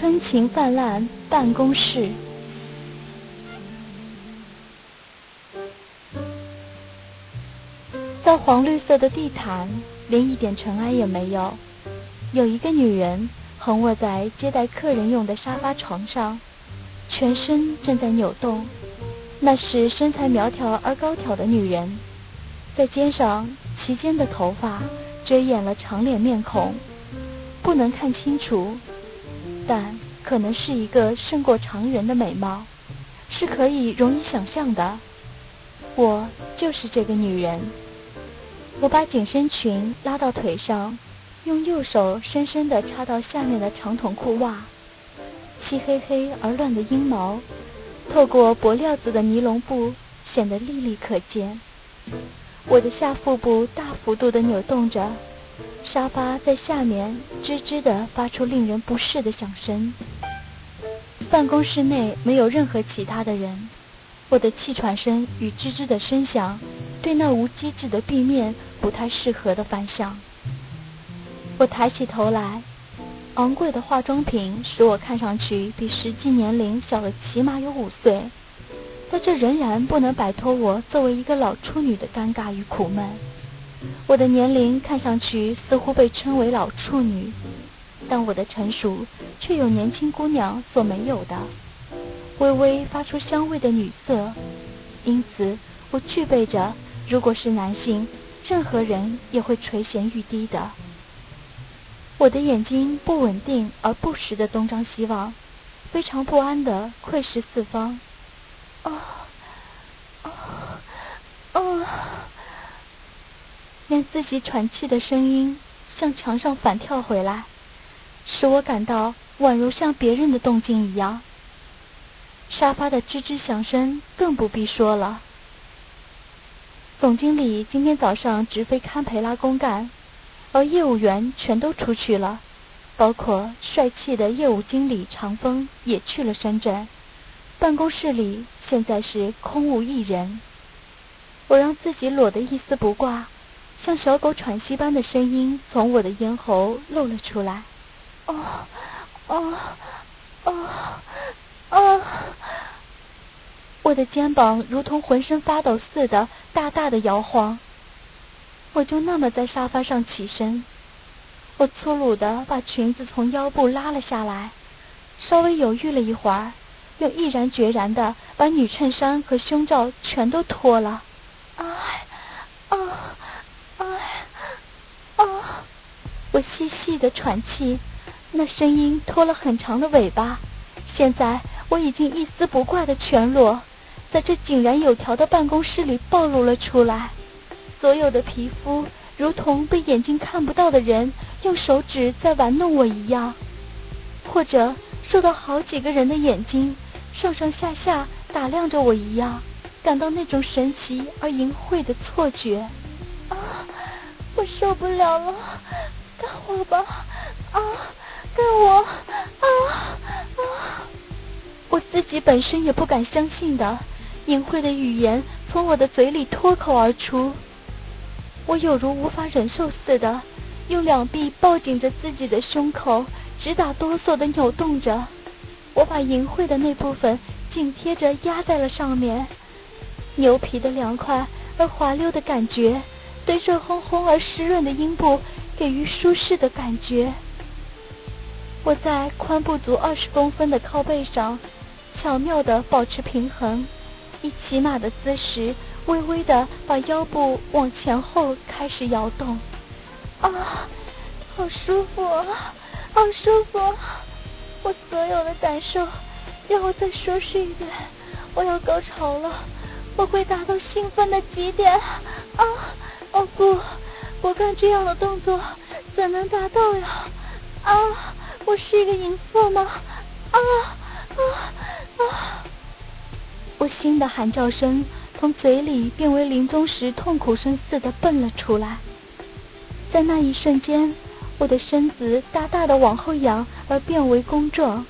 春情泛滥办公室，在黄绿色的地毯，连一点尘埃也没有。有一个女人横卧在接待客人用的沙发床上，全身正在扭动。那是身材苗条而高挑的女人，在肩上齐肩的头发遮掩了长脸面孔，不能看清楚。但可能是一个胜过常人的美貌，是可以容易想象的。我就是这个女人。我把紧身裙拉到腿上，用右手深深地插到下面的长筒裤袜，漆黑黑而乱的阴毛，透过薄料子的尼龙布显得历历可见。我的下腹部大幅度地扭动着。沙发在下面吱吱的发出令人不适的响声。办公室内没有任何其他的人，我的气喘声与吱吱的声响对那无机质的壁面不太适合的反响。我抬起头来，昂贵的化妆品使我看上去比实际年龄小了起码有五岁，但这仍然不能摆脱我作为一个老处女的尴尬与苦闷。我的年龄看上去似乎被称为老处女，但我的成熟却有年轻姑娘所没有的微微发出香味的女色，因此我具备着如果是男性，任何人也会垂涎欲滴的。我的眼睛不稳定而不时的东张西望，非常不安的窥视四方。啊啊啊！连自己喘气的声音向墙上反跳回来，使我感到宛如像别人的动静一样。沙发的吱吱响声更不必说了。总经理今天早上直飞堪培拉公干，而业务员全都出去了，包括帅气的业务经理长风也去了深圳。办公室里现在是空无一人。我让自己裸得一丝不挂。像小狗喘息般的声音从我的咽喉露了出来。哦，哦，哦，哦！我的肩膀如同浑身发抖似的，大大的摇晃。我就那么在沙发上起身，我粗鲁的把裙子从腰部拉了下来，稍微犹豫了一会儿，又毅然决然的把女衬衫和胸罩全都脱了。啊，啊！啊！我细细的喘气，那声音拖了很长的尾巴。现在我已经一丝不挂的全裸，在这井然有条的办公室里暴露了出来。所有的皮肤如同被眼睛看不到的人用手指在玩弄我一样，或者受到好几个人的眼睛上上下下打量着我一样，感到那种神奇而淫秽的错觉。啊！我受不了了，爸爸！啊，干我！啊啊！我自己本身也不敢相信的淫秽的语言从我的嘴里脱口而出，我有如无法忍受似的，用两臂抱紧着自己的胸口，直打哆嗦的扭动着。我把淫秽的那部分紧贴着压在了上面，牛皮的凉快而滑溜的感觉。对热烘烘而湿润的阴部给予舒适的感觉。我在宽不足二十公分的靠背上巧妙地保持平衡，以骑马的姿势微微地把腰部往前后开始摇动。啊，好舒服啊，好舒服！我所有的感受，让我再舒适一点。我要高潮了，我会达到兴奋的极点。啊！哦不，我看这样的动作怎能达到呀？啊，我是一个淫妇吗？啊啊啊！我！心的喊叫声从嘴里变为临终时痛苦声似的蹦了出来。在那一瞬间，我的身子大大的往后仰而变为弓状，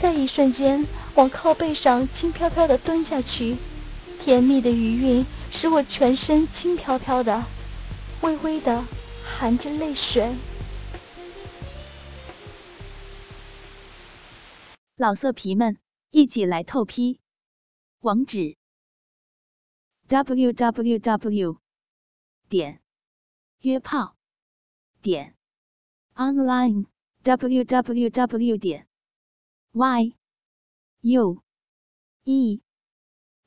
在一瞬间往靠背上轻飘飘的蹲下去。甜蜜的余韵使我全身轻飘飘的，微微的含着泪水。老色皮们，一起来透批！网址：w w w 点约炮点 online w w w 点 y u e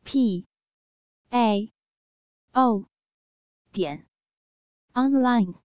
p a o 点 online。